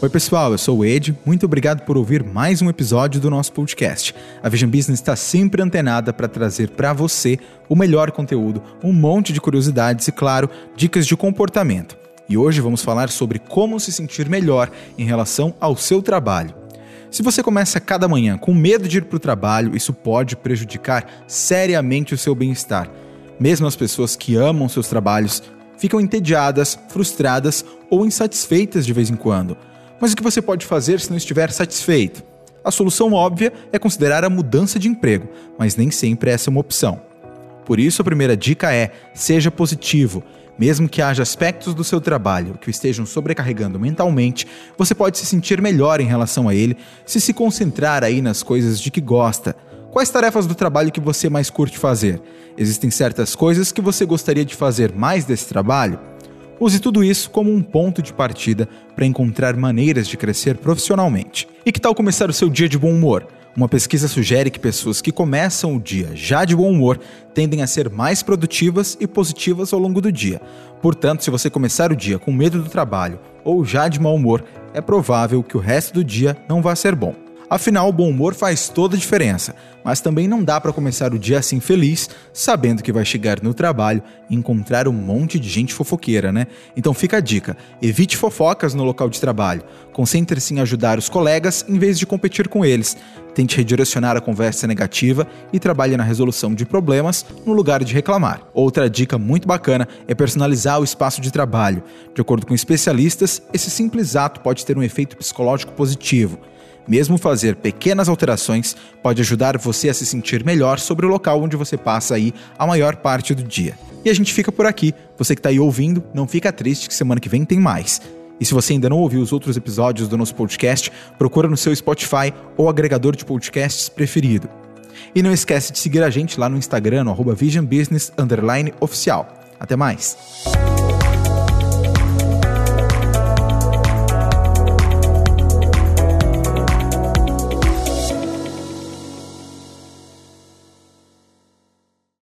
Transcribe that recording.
Oi, pessoal, eu sou o Ed. Muito obrigado por ouvir mais um episódio do nosso podcast. A Vision Business está sempre antenada para trazer para você o melhor conteúdo, um monte de curiosidades e, claro, dicas de comportamento. E hoje vamos falar sobre como se sentir melhor em relação ao seu trabalho. Se você começa cada manhã com medo de ir para o trabalho, isso pode prejudicar seriamente o seu bem-estar. Mesmo as pessoas que amam seus trabalhos ficam entediadas, frustradas ou insatisfeitas de vez em quando. Mas o que você pode fazer se não estiver satisfeito? A solução óbvia é considerar a mudança de emprego, mas nem sempre essa é uma opção. Por isso, a primeira dica é: seja positivo. Mesmo que haja aspectos do seu trabalho que o estejam sobrecarregando mentalmente, você pode se sentir melhor em relação a ele se se concentrar aí nas coisas de que gosta. Quais tarefas do trabalho que você mais curte fazer? Existem certas coisas que você gostaria de fazer mais desse trabalho? Use tudo isso como um ponto de partida para encontrar maneiras de crescer profissionalmente. E que tal começar o seu dia de bom humor? Uma pesquisa sugere que pessoas que começam o dia já de bom humor tendem a ser mais produtivas e positivas ao longo do dia. Portanto, se você começar o dia com medo do trabalho ou já de mau humor, é provável que o resto do dia não vá ser bom. Afinal, o bom humor faz toda a diferença, mas também não dá para começar o dia assim feliz, sabendo que vai chegar no trabalho e encontrar um monte de gente fofoqueira, né? Então fica a dica: evite fofocas no local de trabalho. Concentre-se em ajudar os colegas em vez de competir com eles. Tente redirecionar a conversa negativa e trabalhe na resolução de problemas no lugar de reclamar. Outra dica muito bacana é personalizar o espaço de trabalho. De acordo com especialistas, esse simples ato pode ter um efeito psicológico positivo. Mesmo fazer pequenas alterações pode ajudar você a se sentir melhor sobre o local onde você passa aí a maior parte do dia. E a gente fica por aqui. Você que está aí ouvindo, não fica triste que semana que vem tem mais. E se você ainda não ouviu os outros episódios do nosso podcast, procura no seu Spotify ou agregador de podcasts preferido. E não esquece de seguir a gente lá no Instagram, no Vision Business Oficial. Até mais!